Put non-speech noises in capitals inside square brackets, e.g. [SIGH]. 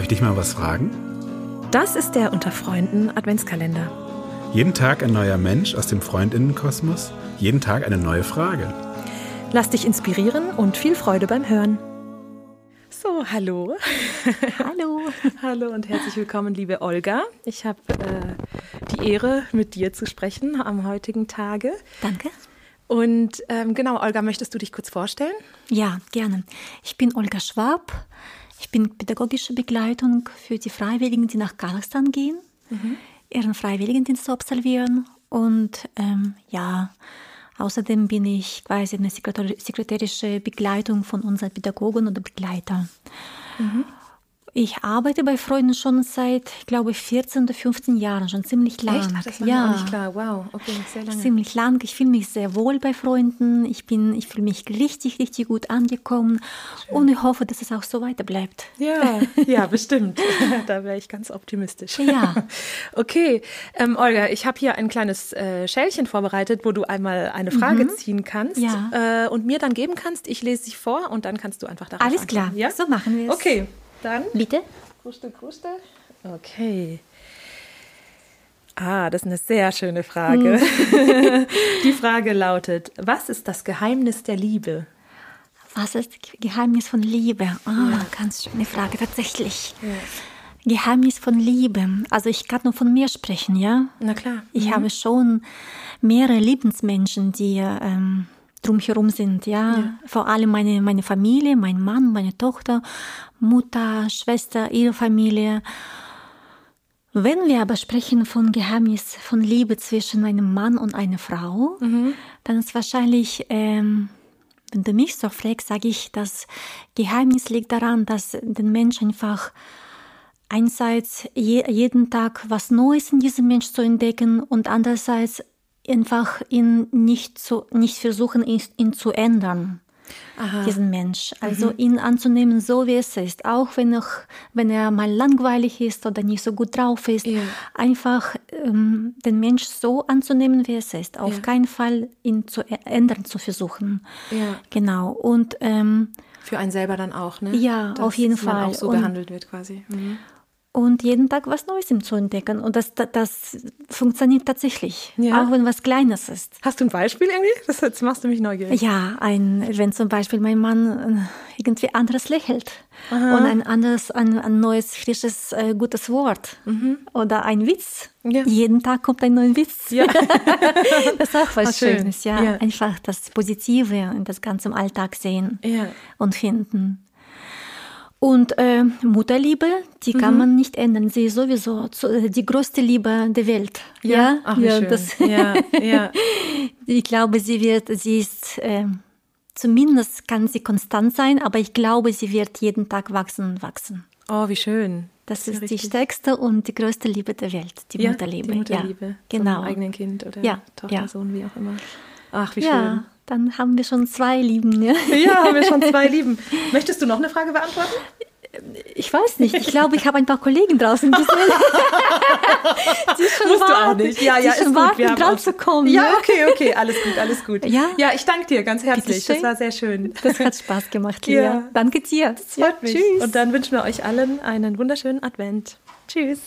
Darf ich dich mal was fragen? Das ist der Unter Freunden Adventskalender. Jeden Tag ein neuer Mensch aus dem Freundinnenkosmos, jeden Tag eine neue Frage. Lass dich inspirieren und viel Freude beim Hören. So, hallo. Hallo. [LAUGHS] hallo und herzlich willkommen, liebe Olga. Ich habe äh, die Ehre, mit dir zu sprechen am heutigen Tage. Danke. Und ähm, genau, Olga, möchtest du dich kurz vorstellen? Ja, gerne. Ich bin Olga Schwab. Ich bin pädagogische Begleitung für die Freiwilligen, die nach Kasachstan gehen, mhm. ihren Freiwilligendienst zu absolvieren. Und ähm, ja, außerdem bin ich quasi eine sekretärische Begleitung von unseren Pädagogen oder Begleiter. Mhm. Ich arbeite bei Freunden schon seit, ich glaube, 14 oder 15 Jahren, schon ziemlich lang. Echt? Das war ja. mir auch nicht klar. Wow, okay, sehr lange. Ziemlich lang. Ich fühle mich sehr wohl bei Freunden. Ich bin, ich fühle mich richtig, richtig gut angekommen Schön. und ich hoffe, dass es auch so weiter bleibt. Ja, [LAUGHS] ja, bestimmt. [LAUGHS] da wäre ich ganz optimistisch. Ja. [LAUGHS] okay, ähm, Olga, ich habe hier ein kleines äh, Schälchen vorbereitet, wo du einmal eine Frage mhm. ziehen kannst ja. äh, und mir dann geben kannst. Ich lese sie vor und dann kannst du einfach darauf Alles antworten. klar, ja? so machen wir es. Okay. Dann. Bitte. Kruste, kruste. Okay. Ah, das ist eine sehr schöne Frage. Hm. [LAUGHS] Die Frage lautet: Was ist das Geheimnis der Liebe? Was ist das Geheimnis von Liebe? Ah, oh, ja. ganz schöne Frage, tatsächlich. Ja. Geheimnis von Liebe. Also ich kann nur von mir sprechen, ja? Na klar. Ich mhm. habe schon mehrere Lebensmenschen, die ähm, drumherum sind, ja? ja. Vor allem meine, meine Familie, mein Mann, meine Tochter, Mutter, Schwester, ihre Familie. Wenn wir aber sprechen von Geheimnis, von Liebe zwischen einem Mann und einer Frau, mhm. dann ist wahrscheinlich, ähm, wenn du mich so fragst, sage ich, das Geheimnis liegt daran, dass der Mensch einfach einerseits je, jeden Tag was Neues in diesem Mensch zu entdecken und andererseits einfach ihn nicht, zu, nicht versuchen, ihn, ihn zu ändern. Aha. diesen Mensch. Also mhm. ihn anzunehmen, so wie es ist, auch wenn er, wenn er mal langweilig ist oder nicht so gut drauf ist, ja. einfach ähm, den Mensch so anzunehmen, wie es ist. Auf ja. keinen Fall ihn zu ändern zu versuchen. Ja. Genau. Und ähm, für einen selber dann auch, ne? Ja, Dass auf jeden Fall. auch so Und, behandelt wird quasi. Mhm und jeden Tag was Neues ihm zu entdecken. Und das, das, das funktioniert tatsächlich, ja. auch wenn was Kleines ist. Hast du ein Beispiel irgendwie? Das, jetzt machst du mich neugierig. Ja, ein, wenn zum Beispiel mein Mann äh, irgendwie anderes lächelt Aha. und ein anderes, ein, ein neues, frisches, äh, gutes Wort mhm. oder ein Witz. Ja. Jeden Tag kommt ein neuer Witz. Ja. [LAUGHS] das ist auch was Ach, Schönes, ja. ja. Einfach das Positive in das ganze Alltag sehen und finden. Und äh, Mutterliebe, die kann mhm. man nicht ändern. Sie ist sowieso äh, die größte Liebe der Welt. Ja, ja, Ach, ja, schön. Das, ja, ja. [LAUGHS] ich glaube, sie wird, sie ist, äh, zumindest kann sie konstant sein, aber ich glaube, sie wird jeden Tag wachsen und wachsen. Oh, wie schön. Das, das ist, ist die stärkste und die größte Liebe der Welt, die ja, Mutterliebe. Die Mutterliebe. Ja, genau. Vom eigenen Kind oder ja, Tochter. Sohn, wie auch immer. Ach, wie schön. Dann haben wir schon zwei Lieben. Ja, ja haben wir schon zwei Lieben. Möchtest du noch eine Frage beantworten? Ich weiß nicht. Ich glaube, ich habe ein paar Kollegen draußen gesehen. [LAUGHS] die schon Musst warten, du auch nicht. Ja, ja, die schon warten, gut. dran zu kommen. Ja, okay, okay. Alles gut, alles gut. Ja, ja ich danke dir ganz herzlich. Das war sehr schön. Das hat Spaß gemacht, Lia. Ja. Danke dir. Das freut ja, mich. Tschüss. Und dann wünschen wir euch allen einen wunderschönen Advent. Tschüss.